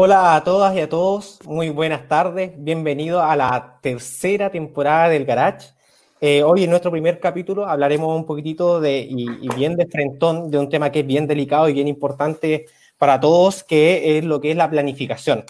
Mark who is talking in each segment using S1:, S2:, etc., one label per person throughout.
S1: Hola a todas y a todos, muy buenas tardes, bienvenidos a la tercera temporada del Garage. Eh, hoy en nuestro primer capítulo hablaremos un poquitito de, y, bien de frentón, de un tema que es bien delicado y bien importante para todos, que es lo que es la planificación.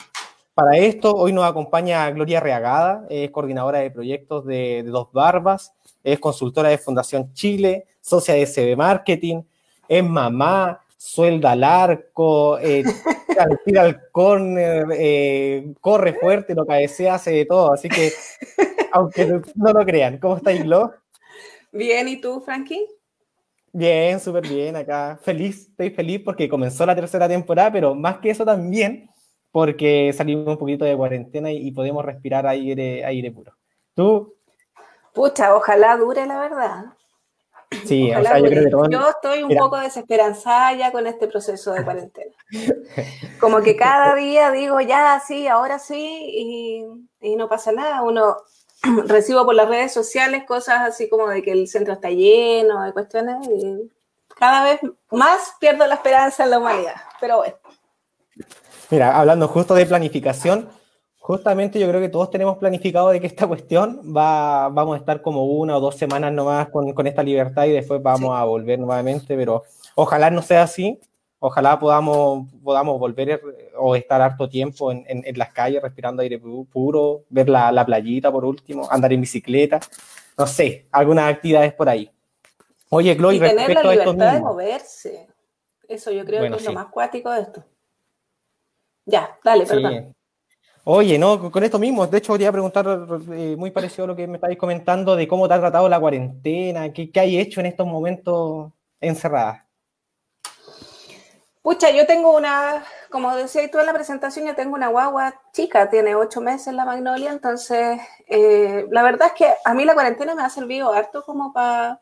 S1: Para esto, hoy nos acompaña Gloria Reagada, es coordinadora de proyectos de, de Dos Barbas, es consultora de Fundación Chile, socia de CB Marketing, es mamá, suelda al arco, eh, tira al córner, eh, corre fuerte, lo cabecea, hace de todo. Así que, aunque no lo crean, ¿cómo estáis, Glo?
S2: Bien, ¿y tú, Frankie?
S1: Bien, súper bien acá. Feliz, estoy feliz porque comenzó la tercera temporada, pero más que eso también porque salimos un poquito de cuarentena y, y podemos respirar aire, aire puro. ¿Tú?
S2: Pucha, ojalá dure la verdad.
S1: Sí, o sea, yo, creo que todo...
S2: yo estoy un Mira. poco desesperanzada ya con este proceso de cuarentena. Como que cada día digo, ya, sí, ahora sí, y, y no pasa nada. Uno recibo por las redes sociales cosas así como de que el centro está lleno, de cuestiones, y cada vez más pierdo la esperanza en la humanidad. Pero bueno.
S1: Mira, hablando justo de planificación, justamente yo creo que todos tenemos planificado de que esta cuestión va, vamos a estar como una o dos semanas nomás con, con esta libertad y después vamos sí. a volver nuevamente, pero ojalá no sea así, ojalá podamos, podamos volver o estar harto tiempo en, en, en las calles respirando aire puro, ver la, la, playita por último, andar en bicicleta, no sé, algunas actividades por ahí. Oye, Chloe,
S2: y tener la libertad de moverse, eso yo creo bueno, que es sí. lo más cuático de esto. Ya, dale, perdón.
S1: Oye, no, con esto mismo, de hecho quería preguntar eh, muy parecido a lo que me estáis comentando de cómo te ha tratado la cuarentena, qué, qué hay hecho en estos momentos encerradas.
S2: Pucha, yo tengo una, como decías tú en la presentación, yo tengo una guagua chica, tiene ocho meses la Magnolia, entonces eh, la verdad es que a mí la cuarentena me ha servido harto como para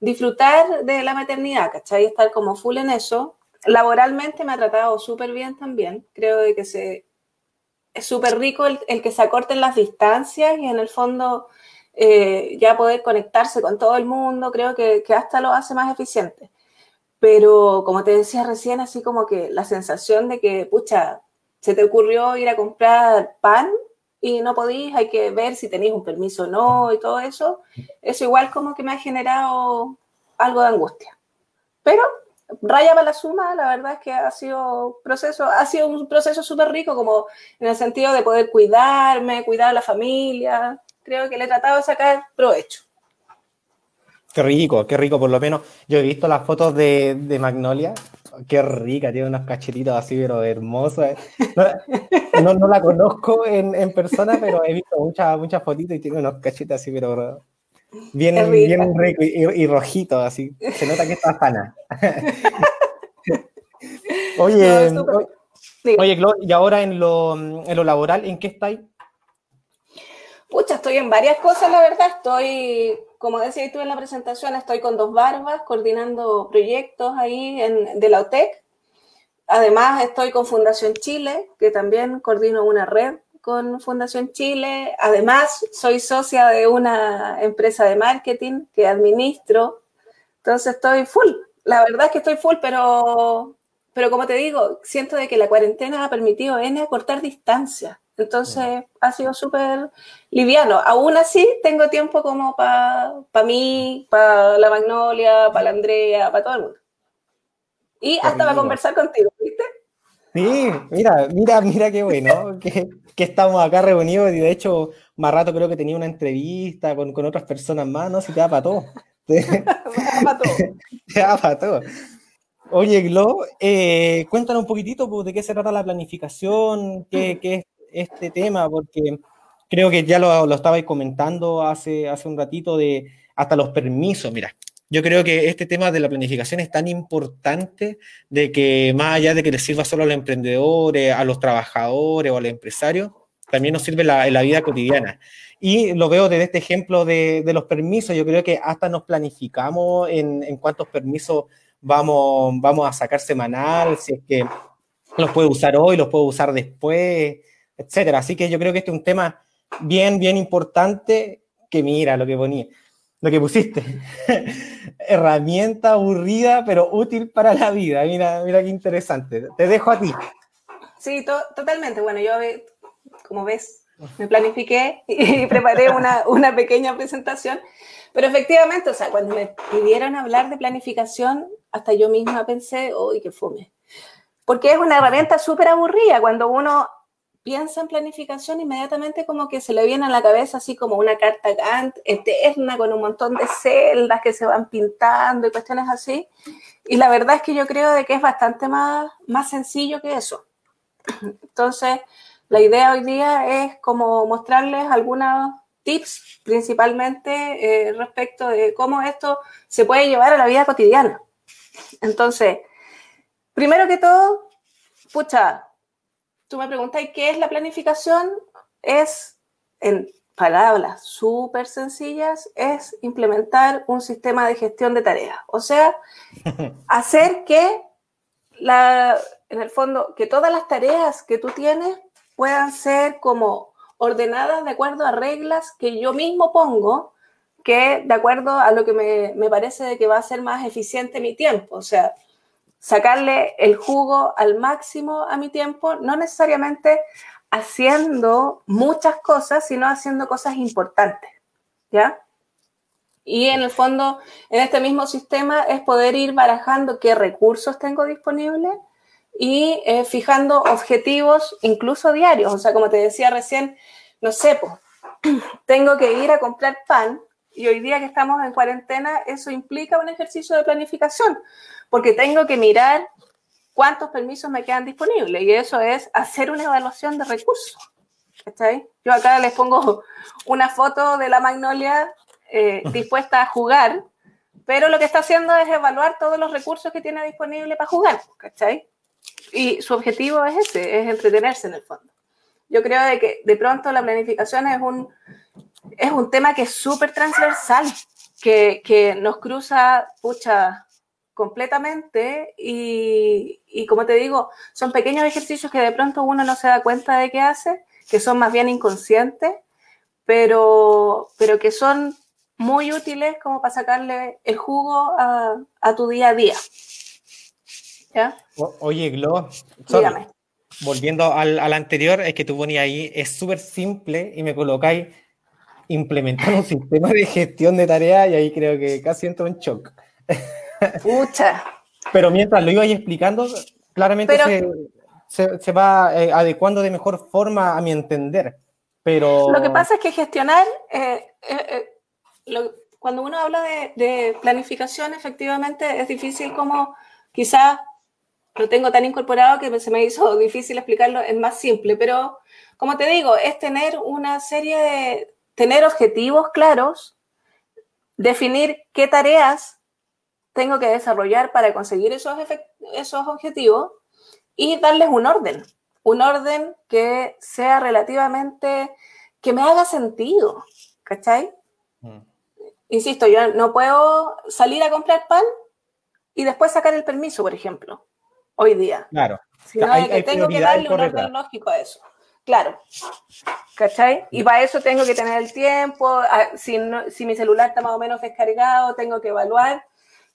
S2: disfrutar de la maternidad, ¿cachai? Estar como full en eso. Laboralmente me ha tratado súper bien también, creo de que se es súper rico el, el, que se acorten las distancias y en el fondo eh, ya poder conectarse con todo el mundo, creo que, que, hasta lo hace más eficiente. Pero como te decía recién, así como que la sensación de que, pucha, se te ocurrió ir a comprar pan y no podís, hay que ver si tenéis un permiso o no y todo eso, eso igual como que me ha generado algo de angustia. Pero raya para la suma, la verdad es que ha sido proceso, ha sido un proceso súper rico, como en el sentido de poder cuidarme, cuidar a la familia. Creo que le he tratado de sacar provecho.
S1: Qué rico, qué rico, por lo menos. Yo he visto las fotos de, de Magnolia. Qué rica, tiene unos cachetitos así, pero hermosos. No, no, no la conozco en, en, persona, pero he visto muchas muchas fotitos y tiene unos cachetes así, pero Bien, bien rico y, y, rojito, así. Se nota que está sana. oye, no, oye, Glo, y ahora en lo, en lo laboral, ¿en qué estáis?
S2: Pucha, estoy en varias cosas, la verdad. Estoy, como decías tú en la presentación, estoy con dos barbas, coordinando proyectos ahí en, de la OTEC. Además, estoy con Fundación Chile, que también coordino una red con Fundación Chile. Además, soy socia de una empresa de marketing que administro. Entonces estoy full. La verdad es que estoy full, pero, pero como te digo, siento de que la cuarentena ha permitido N acortar distancia. Entonces mm. ha sido súper liviano. Aún así, tengo tiempo como para pa mí, para la Magnolia, para la Andrea, para todo el mundo. Y hasta para conversar contigo, ¿viste?
S1: Sí, mira, mira, mira qué bueno que, que, estamos acá reunidos y de hecho, más rato creo que tenía una entrevista con, con otras personas más, ¿no? Si te da para todo. Te, da te da para todo. Oye, Glo, eh, cuéntanos un poquitito pues, de qué se trata la planificación, qué, qué es este tema, porque creo que ya lo, lo estabais comentando hace, hace un ratito de hasta los permisos. Mira, yo creo que este tema de la planificación es tan importante de que más allá de que le sirva solo a los emprendedores, a los trabajadores o a los empresarios, también nos sirve la, en la vida cotidiana. Y lo veo desde este ejemplo de, de, los permisos. Yo creo que hasta nos planificamos en, en cuántos permisos vamos, vamos a sacar semanal, si es que los puedo usar hoy, los puedo usar después, etcétera. Así que yo creo que este es un tema bien, bien importante que mira lo que ponía lo que pusiste. Herramienta aburrida, pero útil para la vida. Mira, mira qué interesante. Te dejo a ti.
S2: Sí, totalmente. Bueno, yo, como ves, me planifiqué y preparé una, una pequeña presentación. Pero efectivamente, o sea, cuando me pidieron hablar de planificación, hasta yo misma pensé, uy, qué fome. Porque es una herramienta súper aburrida. Cuando uno piensa en planificación, inmediatamente como que se le viene a la cabeza así como una carta Gantt eterna con un montón de celdas que se van pintando y cuestiones así. Y la verdad es que yo creo de que es bastante más, más sencillo que eso. Entonces, la idea hoy día es como mostrarles algunos tips, principalmente eh, respecto de cómo esto se puede llevar a la vida cotidiana. Entonces, primero que todo, pucha, tú me preguntas qué es la planificación, es, en palabras súper sencillas, es implementar un sistema de gestión de tareas. O sea, hacer que, la, en el fondo, que todas las tareas que tú tienes puedan ser como ordenadas de acuerdo a reglas que yo mismo pongo, que de acuerdo a lo que me, me parece que va a ser más eficiente mi tiempo. O sea, sacarle el jugo al máximo a mi tiempo, no necesariamente haciendo muchas cosas, sino haciendo cosas importantes, ¿ya? Y en el fondo, en este mismo sistema es poder ir barajando qué recursos tengo disponibles y eh, fijando objetivos incluso diarios. O sea, como te decía recién, no sé, tengo que ir a comprar pan y hoy día que estamos en cuarentena, eso implica un ejercicio de planificación, porque tengo que mirar cuántos permisos me quedan disponibles y eso es hacer una evaluación de recursos. ¿Está Yo acá les pongo una foto de la magnolia eh, dispuesta a jugar, pero lo que está haciendo es evaluar todos los recursos que tiene disponible para jugar, ¿cachai? Y su objetivo es ese, es entretenerse en el fondo. Yo creo de que de pronto la planificación es un, es un tema que es súper transversal, que, que, nos cruza, pucha, completamente y, y, como te digo, son pequeños ejercicios que de pronto uno no se da cuenta de que hace, que son más bien inconscientes, pero, pero que son muy útiles como para sacarle el jugo a, a tu día a día.
S1: Oye, Glo, volviendo al, anterior, es que tú ponías ahí, es súper simple y me colocáis implementar un sistema de gestión de tareas y ahí creo que casi entro en shock.
S2: Pucha.
S1: Pero mientras lo ibais explicando, claramente se, va eh, adecuando de mejor forma a mi entender. Pero...
S2: Lo que pasa es que gestionar, eh, eh, cuando uno habla de, de, planificación, efectivamente es difícil como quizás lo tengo tan incorporado que se me hizo difícil explicarlo, es más simple, pero como te digo, es tener una serie de, tener objetivos claros, definir qué tareas tengo que desarrollar para conseguir esos, esos objetivos y darles un orden, un orden que sea relativamente, que me haga sentido, ¿cachai? Mm. Insisto, yo no puedo salir a comprar pan y después sacar el permiso, por ejemplo hoy día.
S1: Claro.
S2: Sino que tengo que darle un orden lógico a eso. Claro. ¿Cachai? Y para eso tengo que tener el tiempo, si, si mi celular está más o menos descargado, tengo que evaluar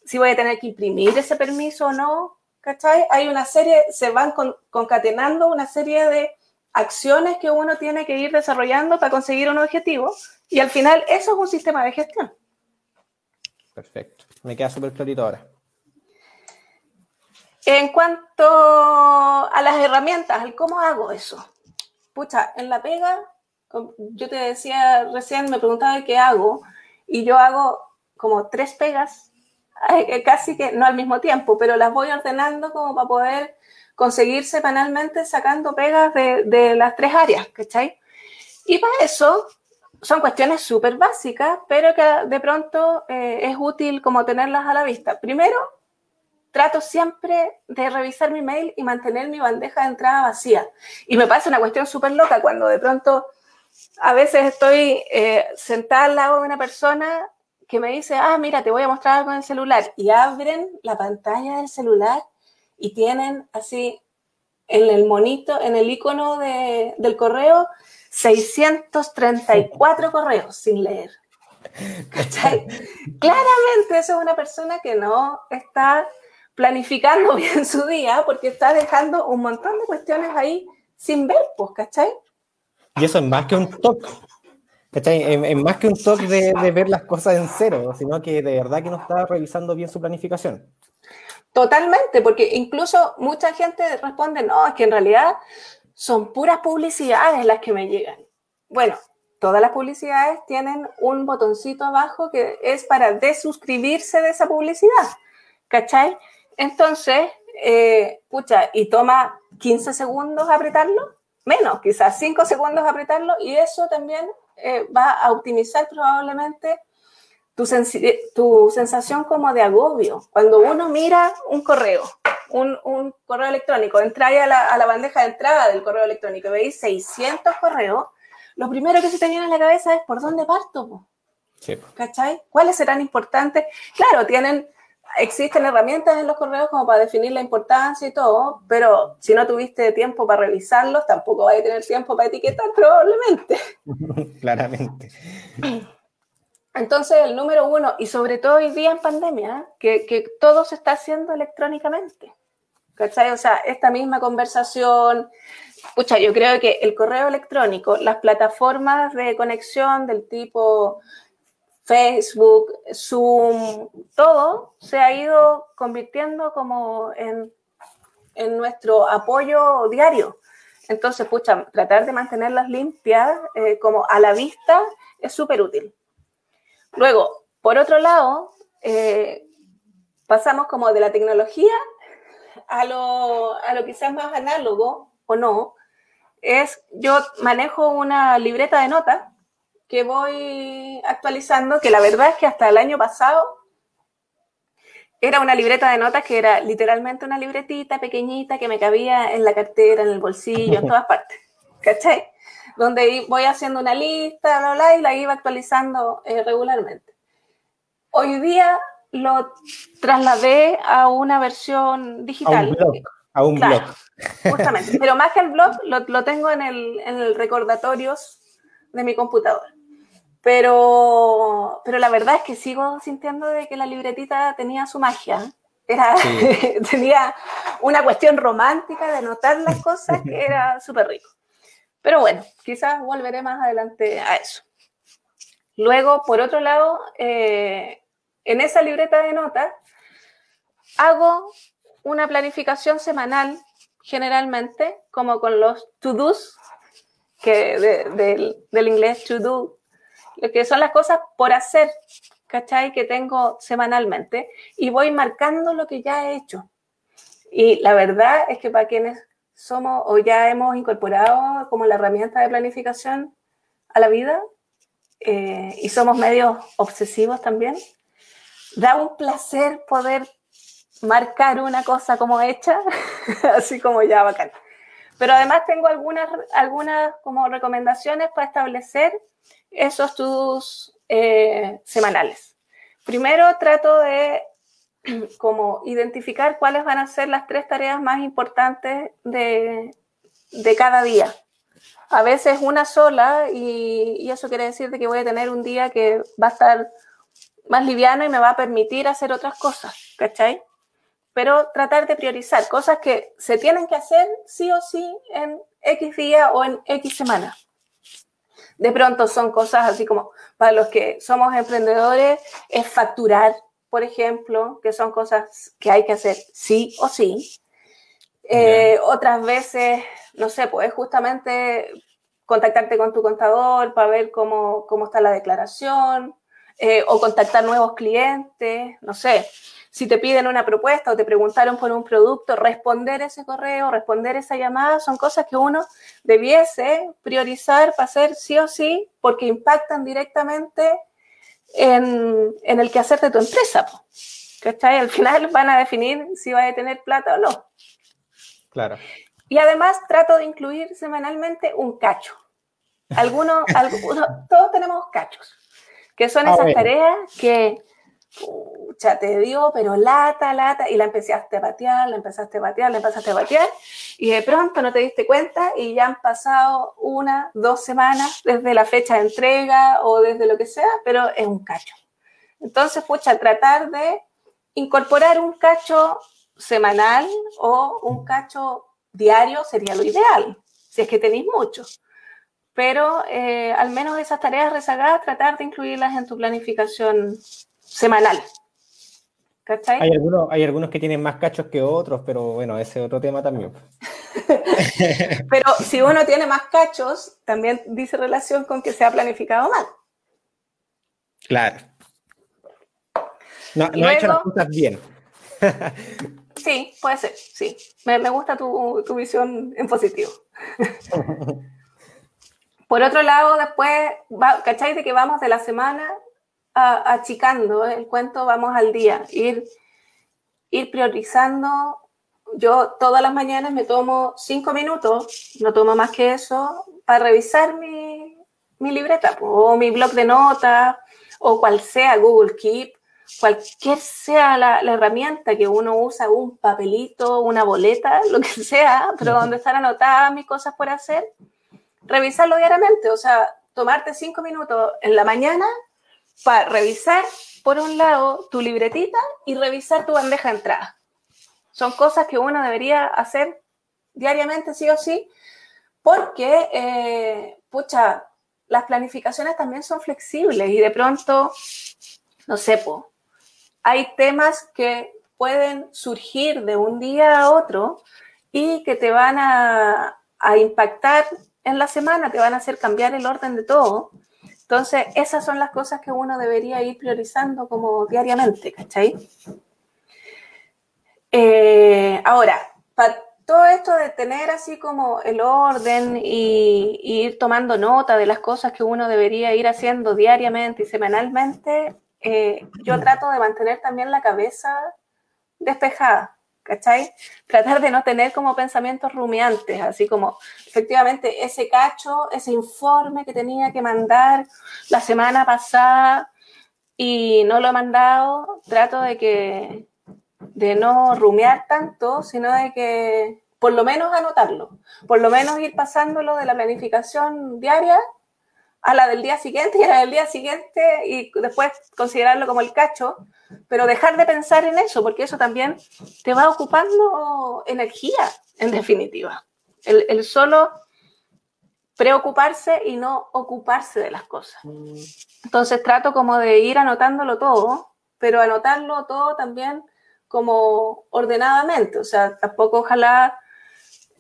S2: si voy a tener que imprimir ese permiso o no. ¿Cachai? Hay una serie, se van concatenando una serie de acciones que uno tiene que ir desarrollando para conseguir un objetivo y al final eso es un sistema de gestión.
S1: Perfecto. Me queda súper clarito ahora.
S2: En cuanto a las herramientas, cómo hago eso. Pucha, en la pega, yo te decía recién, me preguntaba qué hago, y yo hago como tres pegas, casi que no al mismo tiempo, pero las voy ordenando como para poder conseguir semanalmente sacando pegas de, las tres áreas, ¿cachai? Y para eso son cuestiones súper básicas, pero que de pronto eh, es útil como tenerlas a la vista. Primero, trato siempre de revisar mi mail y mantener mi bandeja de entrada vacía. Y me pasa una cuestión súper loca cuando de pronto a veces estoy eh, sentada al lado de una persona que me dice, ah, mira, te voy a mostrar algo en el celular. Y abren la pantalla del celular y tienen así en el monito, en el icono del correo, 634 correos sin leer. ¿Cachai? Claramente eso es una persona que no está planificando bien su día porque está dejando un montón de cuestiones ahí sin ver, pues, ¿cachai?
S1: Y eso es más que un toque. Es, más que un toque de, de, ver las cosas en cero, sino que de verdad que no está revisando bien su planificación.
S2: Totalmente, porque incluso mucha gente responde, no, es que en realidad son puras publicidades las que me llegan. Bueno, todas las publicidades tienen un botoncito abajo que es para desuscribirse de esa publicidad, ¿cachai? Entonces, eh, pucha, y toma 15 segundos apretarlo, menos, quizás 5 segundos apretarlo, y eso también eh, va a optimizar probablemente tu, tu, sensación como de agobio. Cuando uno mira un correo, un, un correo electrónico, entra a la, a la, bandeja de entrada del correo electrónico y veis 600 correos, lo primero que se te viene a la cabeza es ¿por dónde parto? Sí. ¿Cachai? ¿Cuáles serán importantes? Claro, tienen existen herramientas en los correos como para definir la importancia y todo, pero si no tuviste tiempo para revisarlos, tampoco vas a tener tiempo para etiquetar probablemente.
S1: Claramente.
S2: Entonces, el número uno, y sobre todo hoy día en pandemia, que, que todo se está haciendo electrónicamente. ¿Cachai? O sea, esta misma conversación, escucha, yo creo que el correo electrónico, las plataformas de conexión del tipo Facebook, Zoom, todo se ha ido convirtiendo como en, nuestro apoyo diario. Entonces, pucha, tratar de mantenerlas limpias eh, como a la vista es súper útil. Luego, por otro lado, eh, pasamos como de la tecnología a lo, a lo quizás más análogo o no, es yo manejo una libreta de notas que voy actualizando, que la verdad es que hasta el año pasado era una libreta de notas que era literalmente una libretita pequeñita que me cabía en la cartera, en el bolsillo, en todas partes. ¿Cachai? Donde voy haciendo una lista, bla, bla, y la iba actualizando eh, regularmente. Hoy día lo trasladé a una versión digital.
S1: A un blog.
S2: Justamente. Pero más que el blog, lo, lo tengo en el, en el recordatorios de mi computador. Pero, pero la verdad es que sigo sintiendo de que la libretita tenía su magia. Era, tenía una cuestión romántica de anotar las cosas que era súper rico. Pero bueno, quizás volveré más adelante a eso. Luego, por otro lado, eh, en esa libreta de notas hago una planificación semanal, generalmente, como con los to-dos, que del, del inglés to do, lo que son las cosas por hacer, ¿cachai? Que tengo semanalmente y voy marcando lo que ya he hecho. Y la verdad es que para quienes somos o ya hemos incorporado como la herramienta de planificación a la vida eh, y somos medios obsesivos también, da un placer poder marcar una cosa como hecha, así como ya bacán. Pero además tengo algunas, algunas como recomendaciones para establecer esos tus eh, semanales. Primero trato de como identificar cuáles van a ser las tres tareas más importantes de, de cada día. A veces una sola y, y, eso quiere decir que voy a tener un día que va a estar más liviano y me va a permitir hacer otras cosas, ¿cachai? Pero tratar de priorizar cosas que se tienen que hacer sí o sí en X día o en X semana de pronto son cosas así como para los que somos emprendedores, es facturar, por ejemplo, que son cosas que hay que hacer sí o sí. Eh, otras veces, no sé, pues justamente contactarte con tu contador para ver cómo, cómo está la declaración, eh, o contactar nuevos clientes, no sé si te piden una propuesta o te preguntaron por un producto, responder ese correo, responder esa llamada, son cosas que uno debiese priorizar para hacer sí o sí, porque impactan directamente en, en el quehacer de tu empresa. ¿Cachai? Al final van a definir si vas a tener plata o no.
S1: Claro.
S2: Y además trato de incluir semanalmente un cacho. Algunos, algunos todos tenemos cachos, que son esas tareas que pucha, te dio, pero lata, lata, y la empezaste a patear, la empezaste a patear, la empezaste a patear, y de pronto no te diste cuenta y ya han pasado una, dos semanas desde la fecha de entrega o desde lo que sea, pero es un cacho. Entonces, pucha, tratar de incorporar un cacho semanal o un cacho diario sería lo ideal, si es que tenéis mucho. Pero eh, al menos esas tareas rezagadas, tratar de incluirlas en tu planificación semanal.
S1: ¿Cachai? Hay algunos, hay algunos que tienen más cachos que otros, pero bueno, ese es otro tema también.
S2: pero si uno tiene más cachos, también dice relación con que se ha planificado mal.
S1: Claro. No, no ha hecho las cosas bien.
S2: sí, puede ser, sí. Me, gusta tu, visión en positivo. Por otro lado, después, ¿cacháis de que vamos de la semana achicando el cuento, vamos al día, ir, ir priorizando. Yo todas las mañanas me tomo cinco minutos, no tomo más que eso, para revisar mi, mi libreta o mi blog de notas o cual sea Google Keep, cualquier sea la, la, herramienta que uno usa, un papelito, una boleta, lo que sea, pero donde están anotadas mis cosas por hacer, revisarlo diariamente, o sea, tomarte cinco minutos en la mañana para revisar, por un lado, tu libretita y revisar tu bandeja de entrada. Son cosas que uno debería hacer diariamente, sí o sí, porque, eh, pucha, las planificaciones también son flexibles y de pronto, no sé, hay temas que pueden surgir de un día a otro y que te van a, a impactar en la semana, te van a hacer cambiar el orden de todo. Entonces, esas son las cosas que uno debería ir priorizando como diariamente, ¿cachai? Eh, ahora, para todo esto de tener así como el orden y, ir tomando nota de las cosas que uno debería ir haciendo diariamente y semanalmente, eh, yo trato de mantener también la cabeza despejada. ¿Cachai? Tratar de no tener como pensamientos rumiantes, así como efectivamente ese cacho, ese informe que tenía que mandar la semana pasada y no lo he mandado, trato de que de no rumiar tanto, sino de que por lo menos anotarlo, por lo menos ir pasándolo de la planificación diaria a la del día siguiente y a la del día siguiente y después considerarlo como el cacho, pero dejar de pensar en eso, porque eso también te va ocupando energía, en definitiva. El, solo preocuparse y no ocuparse de las cosas. Entonces trato como de ir anotándolo todo, pero anotarlo todo también como ordenadamente, o sea, tampoco ojalá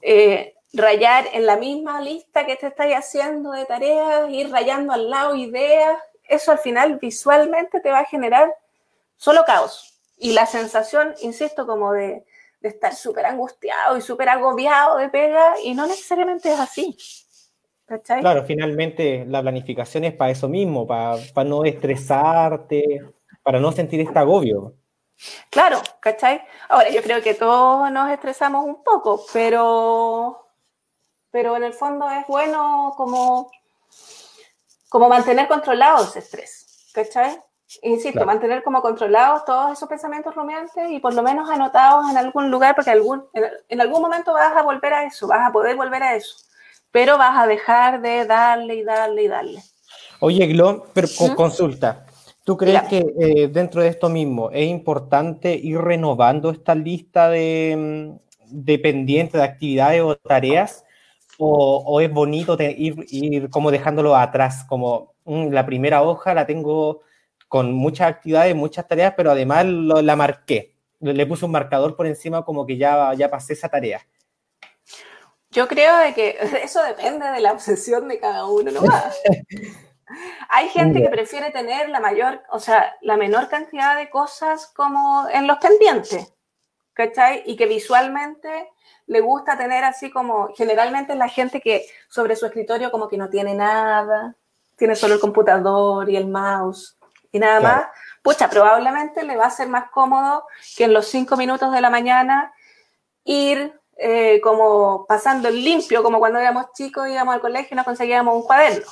S2: eh, rayar en la misma lista que te estáis haciendo de tareas, ir rayando al lado ideas, eso al final visualmente te va a generar solo caos. Y la sensación, insisto, como de, estar súper angustiado y súper agobiado de pega, y no necesariamente es así.
S1: Claro, finalmente la planificación es para eso mismo, para, para no estresarte, para no sentir este agobio.
S2: Claro, ¿cachai? Ahora, yo creo que todos nos estresamos un poco, pero, pero en el fondo es bueno como, como mantener controlado ese estrés, ¿cachai? Insisto, mantener como controlados todos esos pensamientos rumiantes y por lo menos anotados en algún lugar, porque algún, en, algún momento vas a volver a eso, vas a poder volver a eso, pero vas a dejar de darle y darle y darle.
S1: Oye, Glo, pero con ¿Mm? consulta. ¿Tú crees que eh, dentro de esto mismo es importante ir renovando esta lista de, mm, pendientes, de actividades o tareas? ¿O, es bonito ir, ir, como dejándolo atrás? Como mm, la primera hoja la tengo con muchas actividades, muchas tareas, pero además la marqué. Le, puse un marcador por encima como que ya, ya pasé esa tarea.
S2: Yo creo de que eso depende de la obsesión de cada uno nomás. Hay gente que prefiere tener la mayor, o sea, la menor cantidad de cosas como en los pendientes, ¿cachai? Y que visualmente le gusta tener así como, generalmente la gente que sobre su escritorio como que no tiene nada, tiene solo el computador y el mouse y nada más, pucha, probablemente le va a ser más cómodo que en los cinco minutos de la mañana ir eh, como pasando el limpio, como cuando éramos chicos, íbamos al colegio y nos conseguíamos un cuaderno.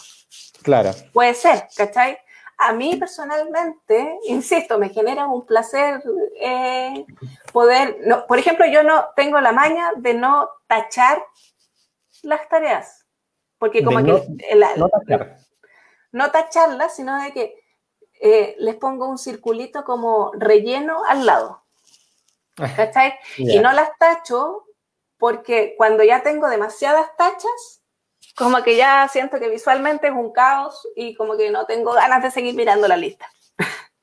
S1: Claro.
S2: Puede ser, ¿cachai? A mí personalmente, insisto, me genera un placer eh, poder, no, por ejemplo, yo no tengo la maña de no tachar las tareas, porque como que no, no tacharlas, sino de que eh, les pongo un circulito como relleno al lado. ¿cachai? Y no las tacho porque cuando ya tengo demasiadas tachas, como que ya siento que visualmente es un caos y como que no tengo ganas de seguir mirando la lista.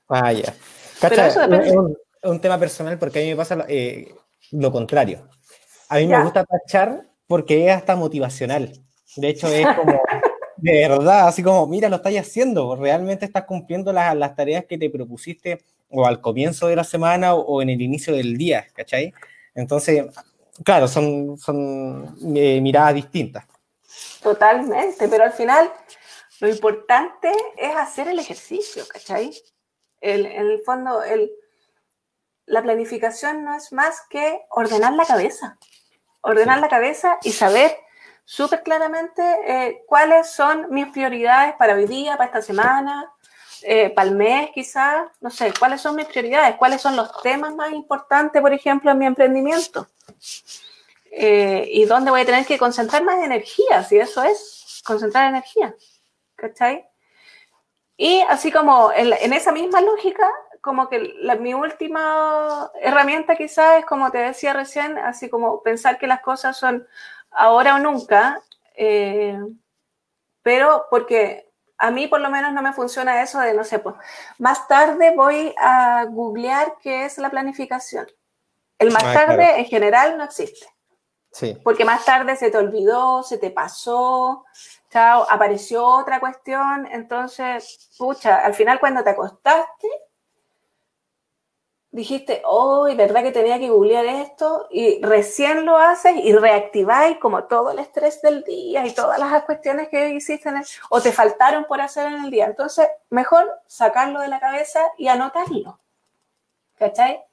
S1: Ah, ya. Es un, tema personal porque a mí me pasa eh, lo, contrario. A mí me gusta tachar porque es hasta motivacional. De hecho, es como, de verdad, así como, mira, lo estás haciendo, realmente estás cumpliendo las, las tareas que te propusiste o al comienzo de la semana o, en el inicio del día, ¿cachai? Entonces, claro, son, son eh, miradas distintas.
S2: Totalmente, pero al final lo importante es hacer el ejercicio, ¿cachai? El, en el fondo, el, la planificación no es más que ordenar la cabeza. Ordenar la cabeza y saber súper claramente eh, cuáles son mis prioridades para hoy día, para esta semana, eh, para el mes quizás, no sé, cuáles son mis prioridades, cuáles son los temas más importantes, por ejemplo, en mi emprendimiento. Eh, y dónde voy a tener que concentrar más energía, si eso es, concentrar energía. ¿Cachai? Y así como en, esa misma lógica, como que mi última herramienta quizás es, como te decía recién, así como pensar que las cosas son ahora o nunca, eh, pero porque a mí por lo menos no me funciona eso de, no sé, pues más tarde voy a googlear qué es la planificación. El más ah, tarde en general no existe. Sí. Porque más tarde se te olvidó, se te pasó, chao, apareció otra cuestión, entonces, pucha, al final cuando te acostaste, dijiste, oh, ¿verdad que tenía que googlear esto? Y recién lo haces y reactiváis como todo el estrés del día y todas las cuestiones que hiciste o te faltaron por hacer en el día. Entonces, mejor sacarlo de la cabeza y anotarlo. ¿Cachai?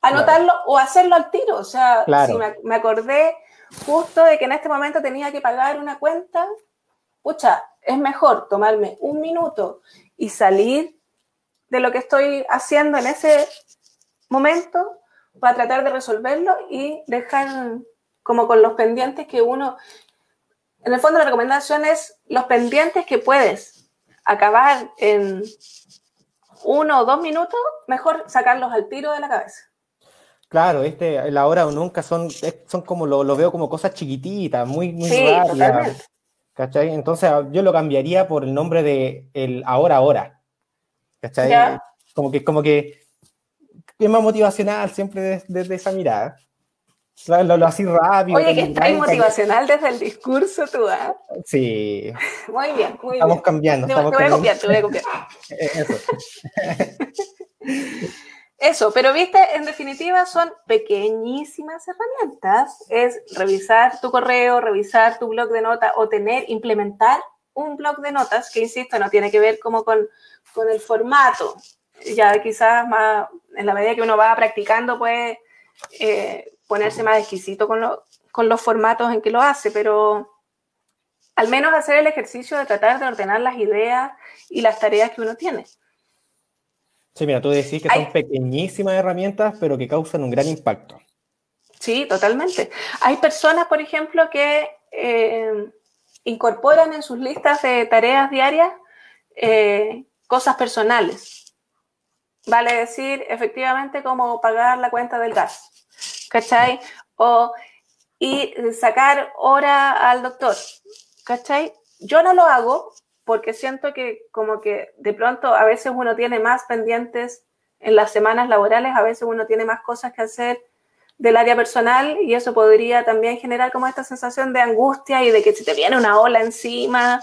S2: Anotarlo o hacerlo al tiro. O sea, si me, acordé justo de que en este momento tenía que pagar una cuenta, pucha, es mejor tomarme un minuto y salir de lo que estoy haciendo en ese momento para tratar de resolverlo y dejar como con los pendientes que uno, en el fondo la recomendación es los pendientes que puedes acabar en uno o dos minutos, mejor sacarlos al tiro de la cabeza.
S1: Claro, este, la hora o nunca son, son como lo, lo veo como cosas chiquititas, muy, muy sí, ¿Cachai? Entonces yo lo cambiaría por el nombre de el ahora ahora. ¿Cachai? Como que, como que es más motivacional siempre desde, esa mirada. Lo, lo, así rápido.
S2: Oye, que está motivacional desde el discurso tú, ¿ah?
S1: Sí.
S2: Muy bien, muy
S1: estamos Cambiando, estamos
S2: te, voy a copiar, te voy a copiar.
S1: Eso.
S2: Eso, pero viste, en definitiva son pequeñísimas herramientas. Es revisar tu correo, revisar tu blog de notas o tener, implementar un blog de notas que, insisto, no tiene que ver como con, con el formato, ya quizás más, en la medida que uno va practicando puede eh, ponerse más exquisito con, con los formatos en que lo hace, pero al menos hacer el ejercicio de tratar de ordenar las ideas y las tareas que uno tiene.
S1: Sí, mira, tú decís que son pequeñísimas herramientas, pero que causan un gran impacto.
S2: Sí, totalmente. Hay personas, por ejemplo, que eh, incorporan en sus listas de tareas diarias eh, cosas personales vale decir efectivamente como pagar la cuenta del gas, ¿cachai? O y sacar hora al doctor, ¿cachai? Yo no lo hago porque siento que como que de pronto a veces uno tiene más pendientes en las semanas laborales, a veces uno tiene más cosas que hacer del área personal y eso podría también generar como esta sensación de angustia y de que si te viene una ola encima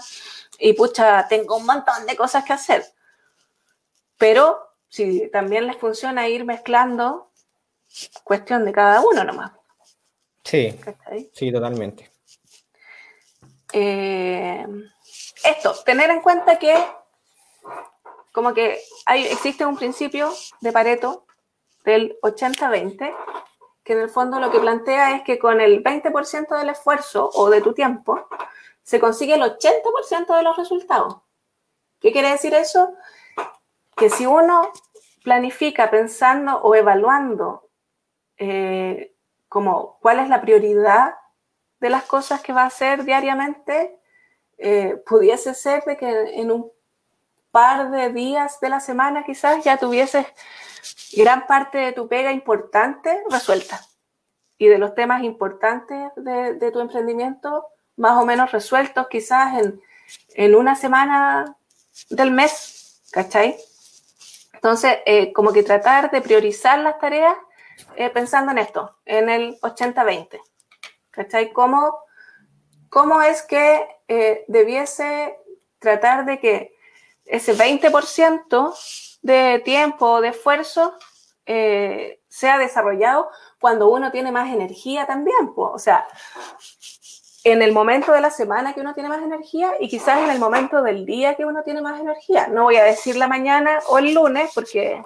S2: y pucha, tengo un montón de cosas que hacer. Pero si también les funciona ir mezclando, cuestión de cada uno nomás.
S1: Sí, sí, totalmente.
S2: Eh, esto, tener en cuenta que como que hay, existe un principio de Pareto del 80-20, que en el fondo lo que plantea es que con el 20% del esfuerzo o de tu tiempo, se consigue el 80% de los resultados. ¿Qué quiere decir eso? que si uno planifica pensando o evaluando eh, como cuál es la prioridad de las cosas que va a hacer diariamente, eh, pudiese ser de que en un par de días de la semana quizás ya tuvieses gran parte de tu pega importante resuelta y de los temas importantes de, tu emprendimiento más o menos resueltos quizás en, en una semana del mes, ¿cachai? Entonces, eh, como que tratar de priorizar las tareas eh, pensando en esto, en el 80-20. ¿Cachai? ¿Cómo, ¿Cómo es que eh, debiese tratar de que ese 20% de tiempo, de esfuerzo, sea desarrollado cuando uno tiene más energía también? O sea, en el momento de la semana que uno tiene más energía y quizás en el momento del día que uno tiene más energía. No voy a decir la mañana o el lunes porque,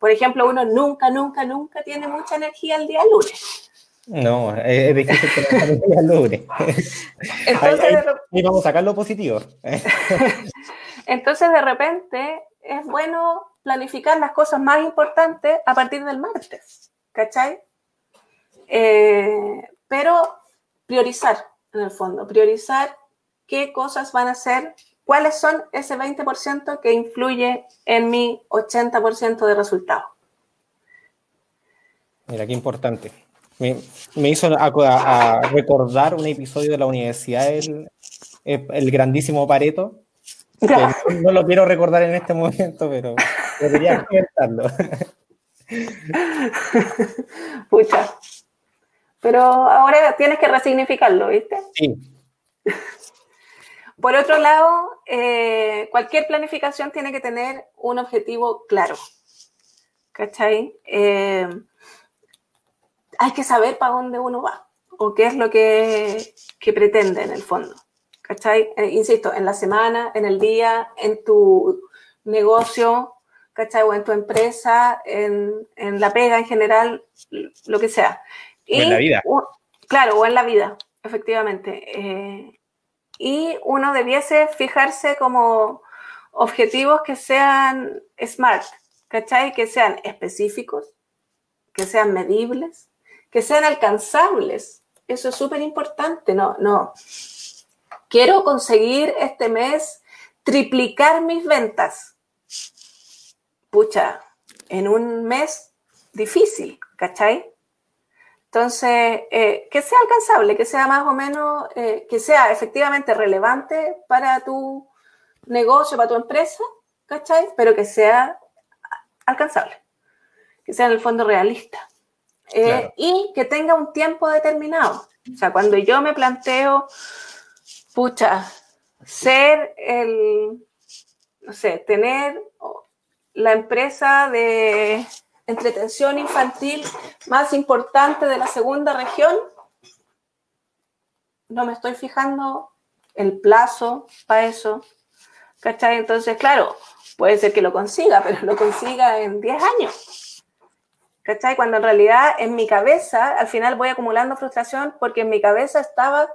S2: por ejemplo, uno nunca, nunca, nunca tiene mucha energía el día lunes.
S1: No, es difícil el día lunes. Entonces, y vamos a sacar lo positivo.
S2: Entonces, de repente, es bueno planificar las cosas más importantes a partir del martes, ¿cachai? Eh, pero priorizar, en el fondo, priorizar qué cosas van a ser, cuáles son ese 20% que influye en mi 80% de resultado.
S1: Mira, qué importante. Me, hizo a, recordar un episodio de la universidad, el, el grandísimo Pareto. No, lo quiero recordar en este momento, pero debería comentarlo.
S2: Pucha, pero ahora tienes que resignificarlo, ¿viste?
S1: Sí.
S2: Por otro lado, eh, cualquier planificación tiene que tener un objetivo claro. ¿Cachai? Eh, hay que saber para dónde uno va o qué es lo que, pretende en el fondo. ¿Cachai? Eh, insisto, en la semana, en el día, en tu negocio, ¿cachai? O en tu empresa, en, en la pega en general, lo que sea
S1: en la vida.
S2: claro, o en la vida, efectivamente. Eh, y uno debiese fijarse como objetivos que sean smart, ¿cachai? Que sean específicos, que sean medibles, que sean alcanzables. Eso es súper importante, no, no. Quiero conseguir este mes triplicar mis ventas. Pucha, en un mes difícil, ¿cachai? Entonces, eh, que sea alcanzable, que sea más o menos, eh, que sea efectivamente relevante para tu negocio, para tu empresa, ¿cachai? Pero que sea alcanzable, que sea en el fondo realista. Eh, y que tenga un tiempo determinado. O sea, cuando yo me planteo, pucha, ser el, no sé, tener la empresa de entretención infantil más importante de la segunda región, no me estoy fijando el plazo para eso. ¿Cachai? Entonces, claro, puede ser que lo consiga, pero lo consiga en 10 años. ¿Cachai? Cuando en realidad en mi cabeza, al final voy acumulando frustración porque en mi cabeza estaba,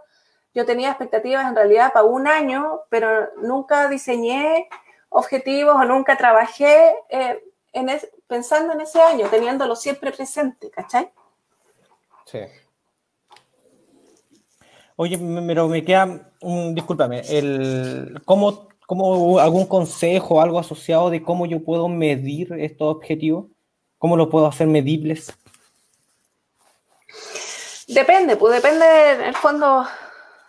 S2: yo tenía expectativas en realidad para un año, pero nunca diseñé objetivos o nunca trabajé eh, pensando en ese año, teniéndolo siempre presente, ¿cachai? Sí.
S1: Oye, pero me queda, un, discúlpame, el, ¿cómo, ¿cómo, algún consejo, algo asociado de cómo yo puedo medir estos objetivos? ¿Cómo lo puedo hacer medibles?
S2: Depende, pues depende en el fondo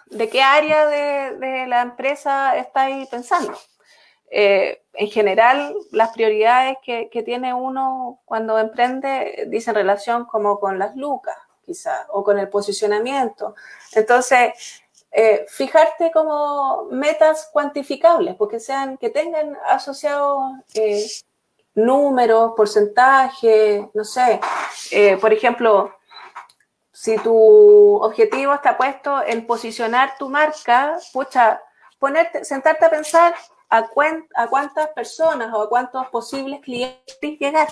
S2: de qué área de, la empresa estáis pensando. Eh, en general, las prioridades que, tiene uno cuando emprende dicen relación como con las lucas, quizá, o con el posicionamiento. Entonces, eh, fijarte como metas cuantificables, porque sean, que tengan asociados eh, números, porcentajes, no sé. por ejemplo, si tu objetivo está puesto en posicionar tu marca, pucha, ponerte, sentarte a pensar a, cuántas personas o a cuántos posibles clientes llegar,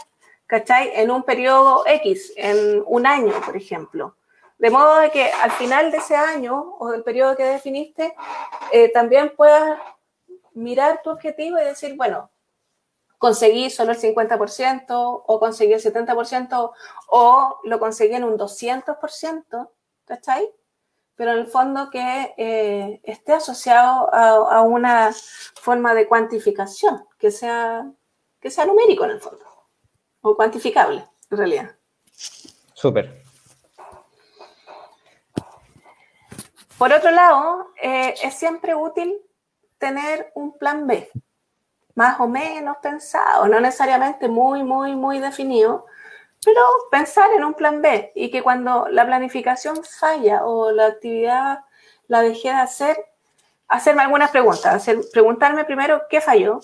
S2: ¿cachai? En un periodo X, en un año, por ejemplo. De modo de que al final de ese año o del periodo que definiste, eh, también puedas mirar tu objetivo y decir, bueno, conseguí solo el 50% o conseguí el 70% o lo conseguí en un 200%, ¿cachai? pero en el fondo que eh, esté asociado a, una forma de cuantificación, que sea, que sea numérico en el fondo, o cuantificable en realidad.
S1: Súper.
S2: Por otro lado, eh, es siempre útil tener un plan B, más o menos pensado, no necesariamente muy, muy, muy definido, pero pensar en un plan B y que cuando la planificación falla o la actividad la dejé de hacer, hacerme algunas preguntas, preguntarme primero qué falló,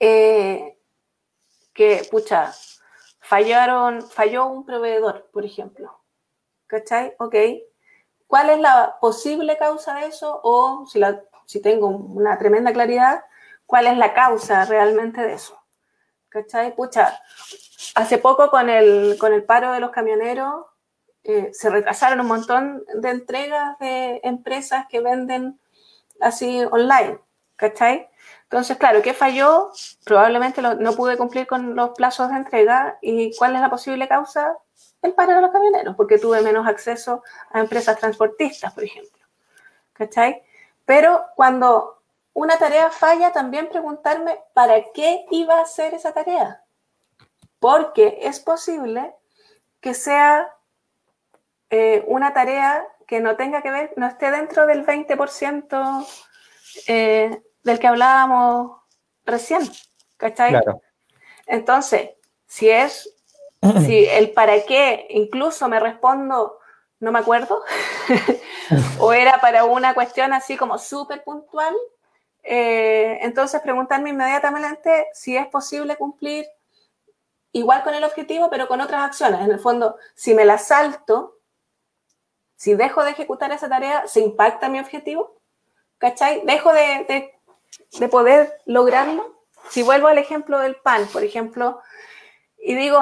S2: eh, que, pucha, fallaron, falló un proveedor, por ejemplo, ¿cachai? Ok, ¿cuál es la posible causa de eso? O si, la, si tengo una tremenda claridad, ¿cuál es la causa realmente de eso? ¿Cachai? Pucha, Hace poco con el, con el paro de los camioneros eh, se retrasaron un montón de entregas de empresas que venden así online, ¿cachai? Entonces, claro, ¿qué falló? Probablemente no pude cumplir con los plazos de entrega. ¿Y cuál es la posible causa? El paro de los camioneros, porque tuve menos acceso a empresas transportistas, por ejemplo. ¿Cachai? Pero cuando una tarea falla, también preguntarme para qué iba a hacer esa tarea porque es posible que sea eh, una tarea que no tenga que ver, no esté dentro del 20% eh, del que hablábamos recién, ¿cachai? Claro. Entonces, si es, si el para qué incluso me respondo, no me acuerdo, o era para una cuestión así como súper puntual, eh, entonces preguntarme inmediatamente si es posible cumplir igual con el objetivo, pero con otras acciones. En el fondo, si me la salto, si dejo de ejecutar esa tarea, ¿se impacta mi objetivo? ¿Cachai? ¿Dejo de, de, poder lograrlo? Si vuelvo al ejemplo del pan, por ejemplo, y digo,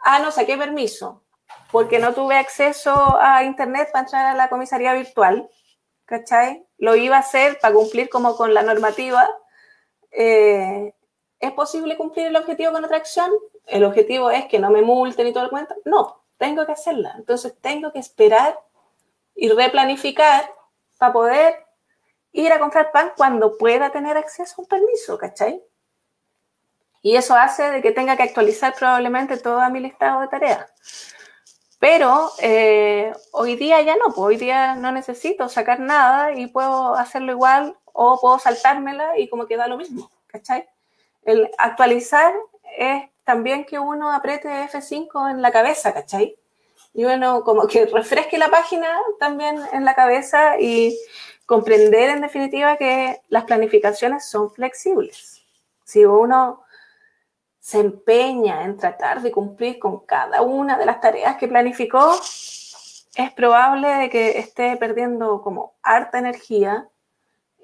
S2: ah, no saqué permiso, porque no tuve acceso a internet para entrar a la comisaría virtual, ¿cachai? Lo iba a hacer para cumplir como con la normativa. Eh, ¿Es posible cumplir el objetivo con otra acción? el objetivo es que no me multen y todo el cuento. No, tengo que hacerla. Entonces tengo que esperar y replanificar para poder ir a comprar pan cuando pueda tener acceso a un permiso, ¿cachai? Y eso hace de que tenga que actualizar probablemente todo mi listado de tareas. Pero eh, hoy día ya no, pues hoy día no necesito sacar nada y puedo hacerlo igual o puedo saltármela y como queda lo mismo, ¿cachai? El actualizar es también que uno apriete F5 en la cabeza, ¿cachai? Y bueno, como que refresque la página también en la cabeza y comprender en definitiva que las planificaciones son flexibles. Si uno se empeña en tratar de cumplir con cada una de las tareas que planificó, es probable que esté perdiendo como harta energía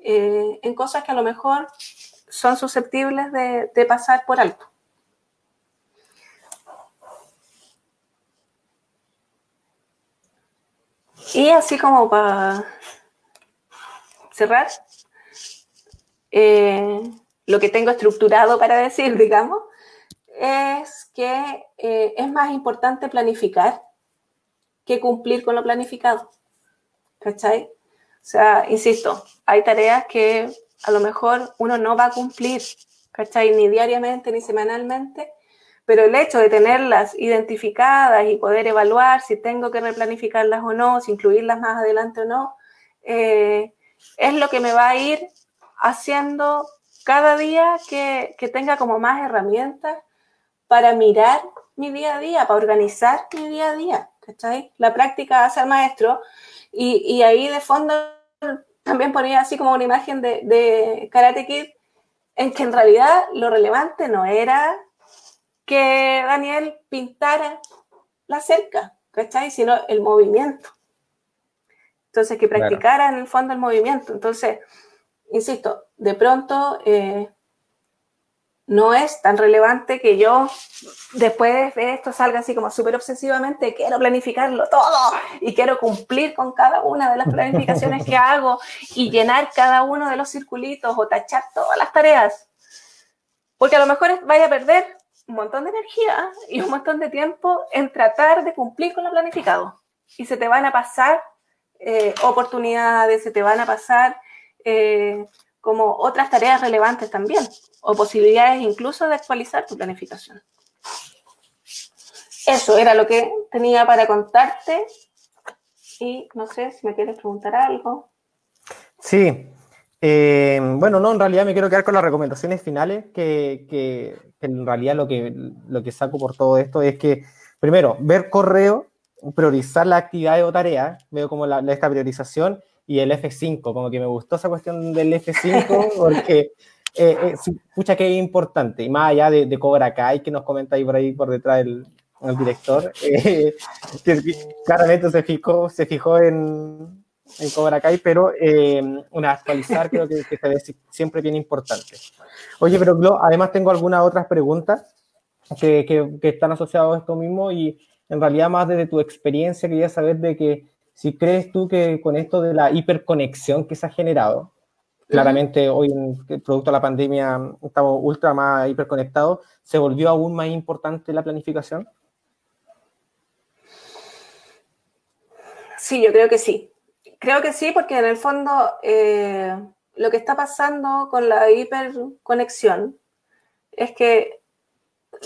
S2: eh, en cosas que a lo mejor son susceptibles de pasar por alto. Y así como para cerrar, eh, lo que tengo estructurado para decir, digamos, es que eh, es más importante planificar que cumplir con lo planificado. ¿Cachai? O sea, insisto, hay tareas que a lo mejor uno no va a cumplir, ¿cachai? Ni diariamente ni semanalmente, pero el hecho de tenerlas identificadas y poder evaluar si tengo que replanificarlas o no, si incluirlas más adelante o no, eh, es lo que me va a ir haciendo cada día que, tenga como más herramientas para mirar mi día a día, para organizar mi día a día. ¿cachai? La práctica hace al maestro y, ahí de fondo también ponía así como una imagen de, de Karate Kid en que en realidad lo relevante no era que Daniel pintara la cerca, ¿cachai? Sino el movimiento. Entonces, que practicara en el fondo el movimiento. Entonces, insisto, de pronto eh, no es tan relevante que yo después de esto salga así como súper obsesivamente, quiero planificarlo todo y quiero cumplir con cada una de las planificaciones que hago y llenar cada uno de los circulitos o tachar todas las tareas. Porque a lo mejor vaya a perder un montón de energía y un montón de tiempo en tratar de cumplir con lo planificado. Y se te van a pasar eh, oportunidades, se te van a pasar eh, como otras tareas relevantes también, o posibilidades incluso de actualizar tu planificación. Eso era lo que tenía para contarte. Y no sé si me quieres preguntar algo.
S1: Sí. Eh, bueno, no, en realidad me quiero quedar con las recomendaciones finales, que, que, en realidad lo que, lo que saco por todo esto es que, primero, ver correo, priorizar las actividades o tareas, veo como la, esta priorización, y el F5, como que me gustó esa cuestión del F5, porque eh, eh pucha que es importante, y más allá de, de Cobra Kai, que nos comenta ahí por ahí por detrás del, el director, eh, claramente se fijó, se fijó en, en Cobra Kai, pero eh, una actualizar creo que, que es siempre bien importante. Oye, pero además tengo algunas otras preguntas que, que, están asociadas a esto mismo y en realidad más desde tu experiencia quería saber de que si crees tú que con esto de la hiperconexión que se ha generado, claramente hoy, en, producto de la pandemia, estamos ultra más hiperconectados, ¿se volvió aún más importante la planificación?
S2: Sí, yo creo que sí. Creo que sí, porque en el fondo eh, lo que está pasando con la hiperconexión es que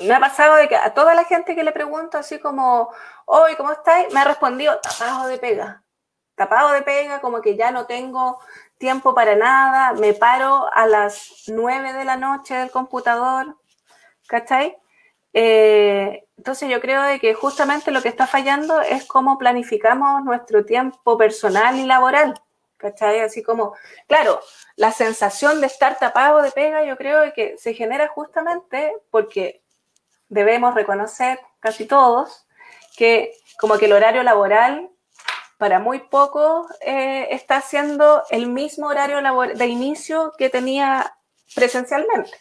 S2: me ha pasado de que a toda la gente que le pregunto así como, hoy, ¿cómo estáis? Me ha respondido tapado de pega. Tapado de pega, como que ya no tengo tiempo para nada, me paro a las nueve de la noche del computador, ¿cachai? Eh, entonces yo creo de que justamente lo que está fallando es cómo planificamos nuestro tiempo personal y laboral. ¿Cachai? Así como, claro, la sensación de estar tapado de pega yo creo que se genera justamente porque debemos reconocer casi todos que como que el horario laboral para muy poco eh, está siendo el mismo horario de inicio que tenía presencialmente.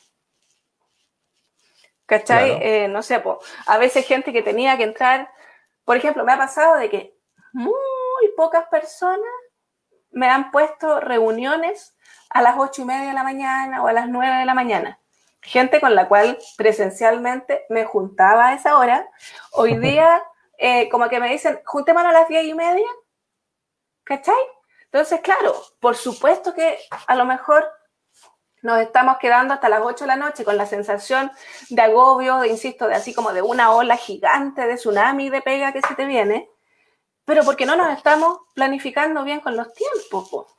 S2: ¿Cachai? Eh, no sé, a veces gente que tenía que entrar, por ejemplo, me ha pasado de que muy pocas personas me han puesto reuniones a las ocho y media de la mañana o a las nueve de la mañana. Gente con la cual presencialmente me juntaba a esa hora. Hoy día, eh, como que me dicen, juntémonos a las diez y media. ¿Cachai? Entonces, claro, por supuesto que a lo mejor nos estamos quedando hasta las 8 de la noche con la sensación de agobio, de, insisto, de así como de una ola gigante de tsunami de pega que se te viene, pero porque no nos estamos planificando bien con los tiempos,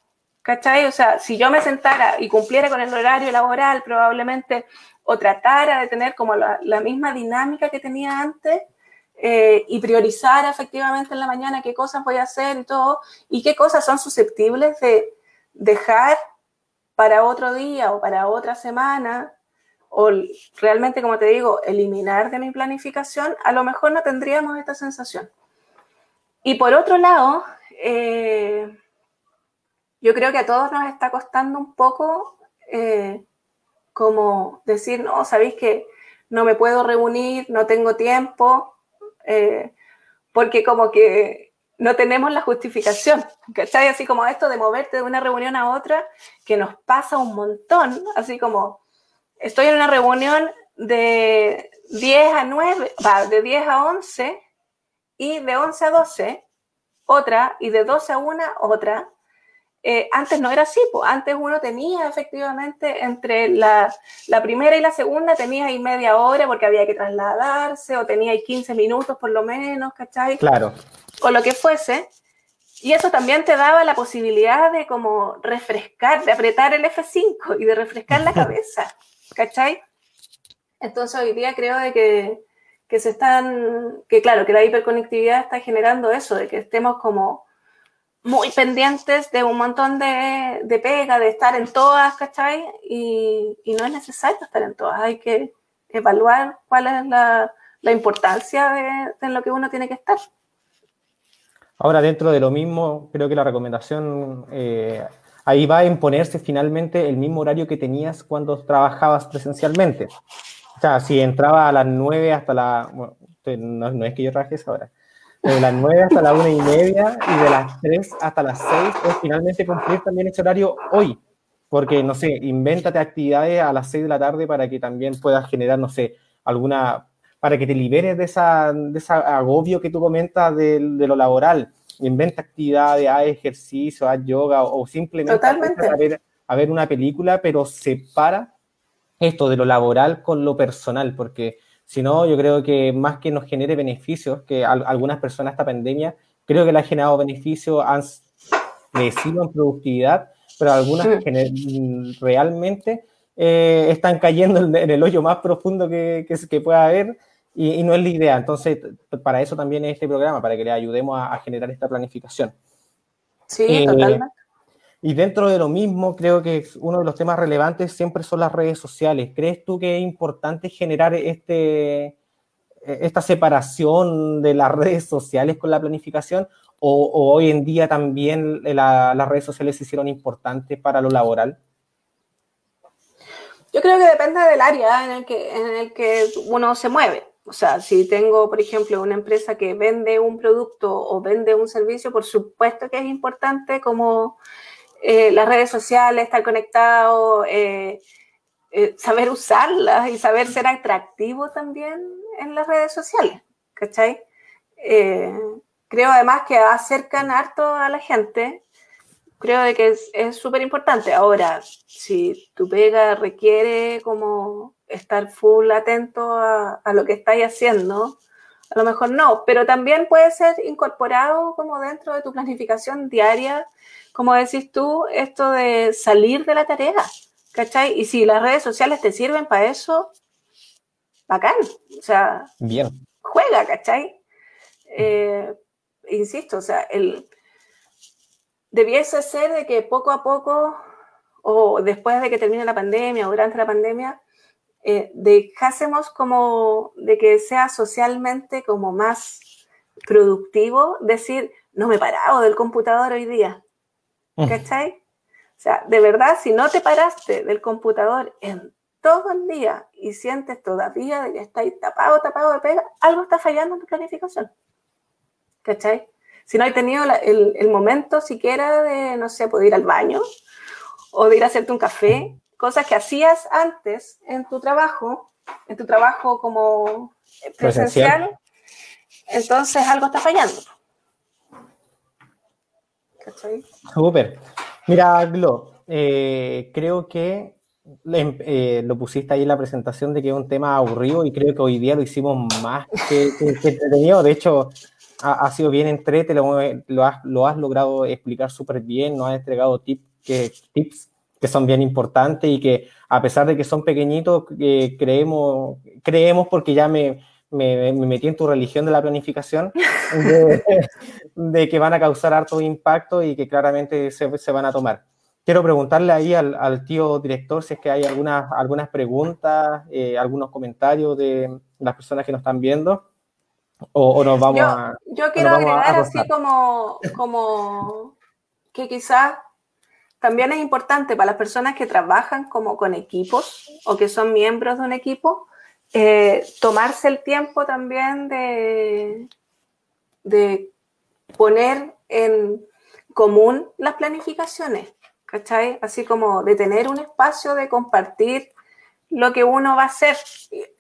S2: ¿cachai? O sea, si yo me sentara y cumpliera con el horario laboral, probablemente, o tratara de tener como la, misma dinámica que tenía antes, eh, y priorizar efectivamente en la mañana qué cosas voy a hacer y todo, y qué cosas son susceptibles de dejar para otro día o para otra semana, o realmente, como te digo, eliminar de mi planificación, a lo mejor no tendríamos esta sensación. Y por otro lado, eh, yo creo que a todos nos está costando un poco eh, como decir, no, sabéis que no me puedo reunir, no tengo tiempo, eh, porque como que no tenemos la justificación, ¿cachai? Así como esto de moverte de una reunión a otra, que nos pasa un montón, así como estoy en una reunión de 10 a 9, va, de 10 a 11 y de 11 a 12 otra y de 12 a 1 otra. Eh, antes no era así, pues antes uno tenía efectivamente entre la, la, primera y la segunda tenía ahí media hora porque había que trasladarse o tenía ahí 15 minutos por lo menos, ¿cachai?
S1: Claro
S2: o lo que fuese. Y eso también te daba la posibilidad de como refrescar, de apretar el F5 y de refrescar la cabeza, ¿cachai? Entonces hoy día creo de que, que se están, que claro, que la hiperconectividad está generando eso, de que estemos como muy pendientes de un montón de, de pega, de estar en todas, ¿cachai? Y, y, no es necesario estar en todas, hay que evaluar cuál es la, la importancia de, de lo que uno tiene que estar.
S1: Ahora, dentro de lo mismo, creo que la recomendación eh, ahí va a imponerse finalmente el mismo horario que tenías cuando trabajabas presencialmente. O sea, si entraba a las 9 hasta la... Bueno, no, es que yo trabaje esa hora. De las 9 hasta la 1 y media y de las 3 hasta las 6, pues finalmente cumplir también ese horario hoy. Porque, no sé, invéntate actividades a las 6 de la tarde para que también puedas generar, no sé, alguna para que te liberes de esa, de ese agobio que tú comentas de, de, lo laboral. inventa actividades, haz ejercicio, haz yoga o, simplemente a ver, a ver una película, pero separa esto de lo laboral con lo personal, porque si no, yo creo que más que nos genere beneficios, que algunas personas esta pandemia, creo que le ha generado beneficios, han crecido en productividad, pero algunas realmente eh, están cayendo en el hoyo más profundo que, que, pueda haber y, no es la idea. Entonces, para eso también es este programa, para que le ayudemos a, generar esta planificación.
S2: Sí, eh, totalmente.
S1: Y dentro de lo mismo, creo que uno de los temas relevantes siempre son las redes sociales. ¿Crees tú que es importante generar este, esta separación de las redes sociales con la planificación? ¿O, hoy en día también las redes sociales se hicieron importantes para lo laboral?
S2: Yo creo que depende del área en el que, en el que uno se mueve. O sea, si tengo, por ejemplo, una empresa que vende un producto o vende un servicio, por supuesto que es importante como eh, las redes sociales, estar conectado, eh, eh, saber usarlas y saber ser atractivo también en las redes sociales, ¿cachai? creo además que acercan harto a la gente, creo de que es súper importante. Ahora, si tu pega requiere como estar full atento a, a lo que estáis haciendo, a lo mejor no, pero también puede ser incorporado como dentro de tu planificación diaria como decís tú, esto de salir de la tarea, ¿cachai? Y si las redes sociales te sirven para eso, bacán, o sea,
S1: Bien.
S2: juega, ¿cachai? Eh, insisto, o sea, el, debiese ser de que poco a poco, o después de que termine la pandemia o durante la pandemia, eh, dejásemos como de que sea socialmente como más productivo decir, no me he parado del computador hoy día, ¿Cachai? O sea, de verdad, si no te paraste del computador en todo el día y sientes todavía de que estáis tapado, tapado de pega, algo está fallando en tu planificación. ¿Cachai? Si no hay tenido el, momento siquiera de, no sé, poder ir al baño o de ir a hacerte un café, cosas que hacías antes en tu trabajo, en tu trabajo como presencial. entonces algo está fallando.
S1: Súper. Mira, Glo, eh, creo que eh, lo pusiste ahí en la presentación de que es un tema aburrido y creo que hoy día lo hicimos más que, entretenido. De hecho, ha, sido bien entrete, lo, lo, has, lo has logrado explicar súper bien, nos has entregado tips que, tips que son bien importantes y que a pesar de que son pequeñitos, eh, creemos, creemos porque ya me, me, metí en tu religión de la planificación, de, que van a causar harto impacto y que claramente se, se van a tomar. Quiero preguntarle ahí al, al, tío director si es que hay algunas, algunas preguntas, eh, algunos comentarios de las personas que nos están viendo. O, nos vamos
S2: yo,
S1: a.
S2: Yo quiero agregar así como, como que quizás también es importante para las personas que trabajan como con equipos o que son miembros de un equipo, eh, tomarse el tiempo también de, de poner en común las planificaciones, ¿cachai? Así como de tener un espacio de compartir lo que uno va a hacer.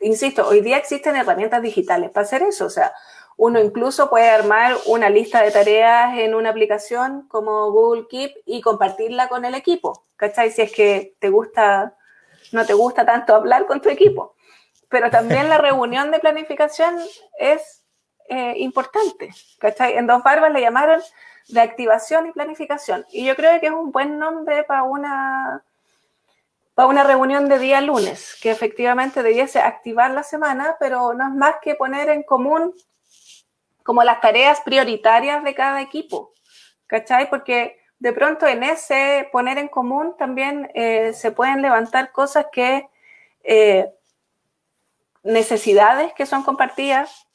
S2: Insisto, hoy día existen herramientas digitales para hacer eso, o sea, uno incluso puede armar una lista de tareas en una aplicación como Google Keep y compartirla con el equipo, ¿cachai? Si es que te gusta, no te gusta tanto hablar con tu equipo pero también la reunión de planificación es eh, importante. ¿cachai? En Dos Barbas le llamaron de activación y planificación. Y yo creo que es un buen nombre para una, para una reunión de día lunes, que efectivamente debiese activar la semana, pero no es más que poner en común como las tareas prioritarias de cada equipo. ¿Cachai? Porque de pronto en ese poner en común también eh, se pueden levantar cosas que eh, necesidades que son compartidas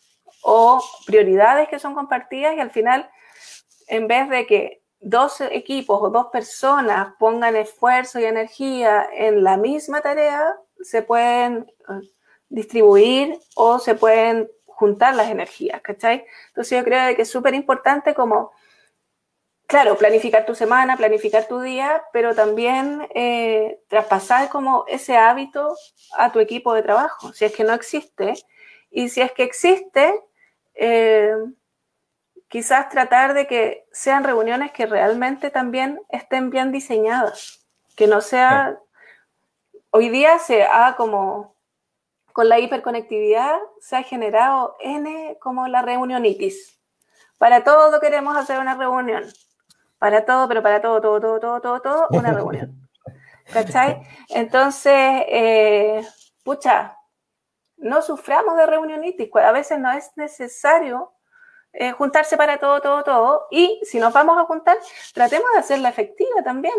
S2: o prioridades que son compartidas y al final, en vez de que dos equipos o dos personas pongan esfuerzo y energía en la misma tarea, se pueden eh, distribuir o se pueden juntar las energías, ¿cachai? Entonces yo creo que es súper importante como claro, planificar tu semana, planificar tu día, pero también eh, traspasar como ese hábito a tu equipo de trabajo, si es que no existe. Y si es que existe, eh, quizás tratar de que sean reuniones que realmente también estén bien diseñadas, que no sea, hoy día se ha como, con la hiperconectividad se ha generado N como la reunionitis. Para todo queremos hacer una reunión, para todo, pero para todo, todo, todo, todo, todo, todo, una reunión. ¿Cachai? Entonces, eh, pucha, no suframos de reunionitis, a veces no es necesario eh, juntarse para todo, todo, todo, y si nos vamos a juntar, tratemos de hacerla efectiva también,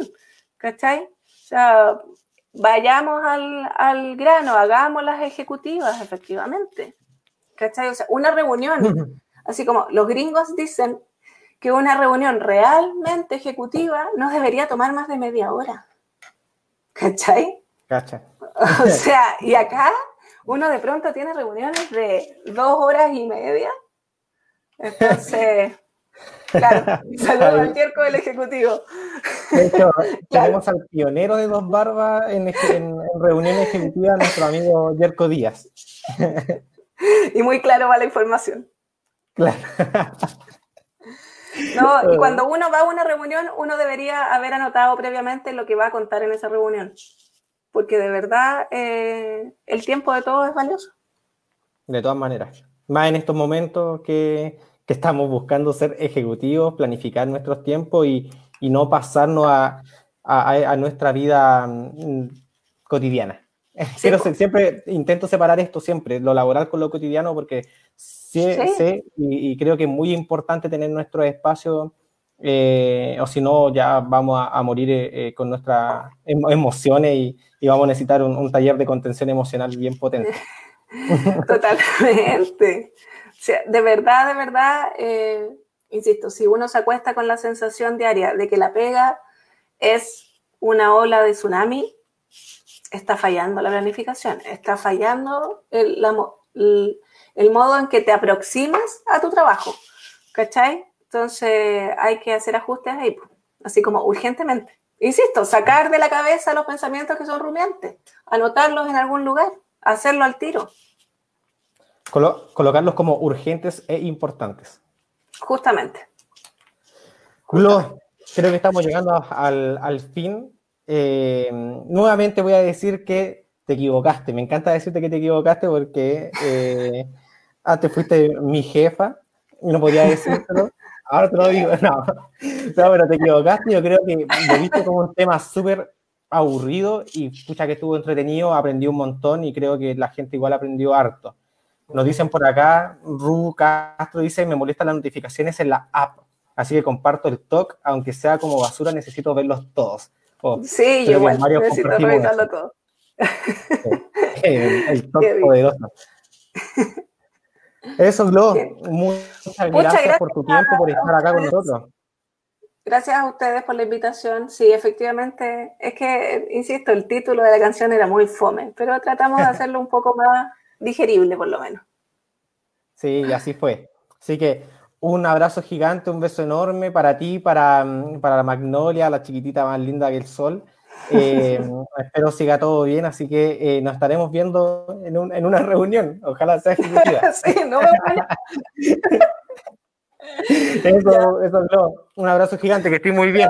S2: ¿cachai? O sea, vayamos al, al grano, hagamos las ejecutivas efectivamente, ¿cachai? O sea, una reunión, así como los gringos dicen que una reunión realmente ejecutiva no debería tomar más de media hora. ¿Cachai?
S1: Cacha.
S2: O sea, y acá uno de pronto tiene reuniones de dos horas y media. Entonces, claro, saludos al Yerko del Ejecutivo.
S1: De hecho, tenemos al pionero de Dos Barbas en, en, reunión ejecutiva, nuestro amigo Yerko Díaz.
S2: Y muy claro va la información.
S1: Claro.
S2: No, y cuando uno va a una reunión, uno debería haber anotado previamente lo que va a contar en esa reunión, porque de verdad eh, el tiempo de todos es valioso.
S1: De todas maneras, más en estos momentos que, que estamos buscando ser ejecutivos, planificar nuestros tiempos y, y no pasarnos a, a, a, nuestra vida mm, cotidiana. Pero siempre intento separar esto siempre, lo laboral con lo cotidiano, porque Sí, y, creo que es muy importante tener nuestro espacio, eh, o si no, ya vamos a, morir eh, eh, con nuestras emociones y, vamos a necesitar un, taller de contención emocional bien potente.
S2: Totalmente. de verdad, de verdad, insisto, si uno se acuesta con la sensación diaria de que la pega es una ola de tsunami, está fallando la planificación, está fallando el, la, el, el modo en que te aproximas a tu trabajo, ¿cachai? Entonces hay que hacer ajustes ahí, así como urgentemente. Insisto, sacar de la cabeza los pensamientos que son rumiantes, anotarlos en algún lugar, hacerlo al tiro.
S1: colocarlos como urgentes e importantes.
S2: Justamente.
S1: creo que estamos llegando al, fin. Eh, nuevamente voy a decir que te equivocaste. Me encanta decirte que te equivocaste porque eh, ah, te fuiste mi jefa y no podía decírtelo. Ahora te lo digo, no, no pero te equivocaste. Yo creo que lo viste como un tema súper aburrido y pucha que estuvo entretenido, aprendí un montón y creo que la gente igual aprendió harto. Nos dicen por acá, Ru Castro dice, me molestan las notificaciones en la app, así que comparto el talk, aunque sea como basura, necesito verlos todos.
S2: Oh, sí, yo igual, necesito revisarlo todo.
S1: el, el top poderoso. Eso, Glo. Muchas, gracias, por tu tiempo, por estar acá con nosotros.
S2: Gracias a ustedes por la invitación. Sí, efectivamente, es que, insisto, el título de la canción era muy fome, pero tratamos de hacerlo un poco más digerible, por lo menos.
S1: Sí, así fue. Así que un abrazo gigante, un beso enorme para ti, para, para la Magnolia, la chiquitita más linda que el sol. Eh, espero siga todo bien, así que eh, nos estaremos viendo en, un, en, una reunión. Ojalá sea ejecutiva. sí, no Eso, eso, no. Un abrazo gigante, que estoy muy bien.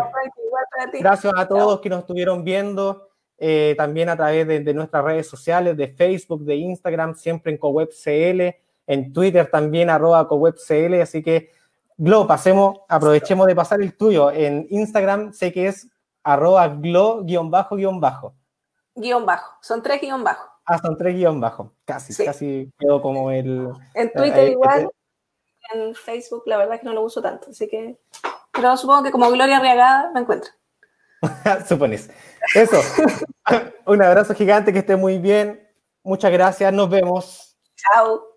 S1: Gracias a todos que nos estuvieron viendo, eh, también a través de, de, nuestras redes sociales, de Facebook, de Instagram, siempre en CoWebCL, en Twitter también, arroba CoWebCL, así que, Glo, pasemos, aprovechemos de pasar el tuyo. En Instagram sé que es arroba glo guion bajo guion bajo.
S2: Guión bajo, son tres guion bajo.
S1: Ah, son tres guion bajo, casi, casi quedó como el...
S2: En eh, Twitter igual, en Facebook la verdad es que no lo uso tanto, así que... Pero supongo que como Gloria Reagada me encuentro.
S1: Supones. Eso. Un abrazo gigante, que esté muy bien. Muchas gracias, nos vemos.
S2: Chao.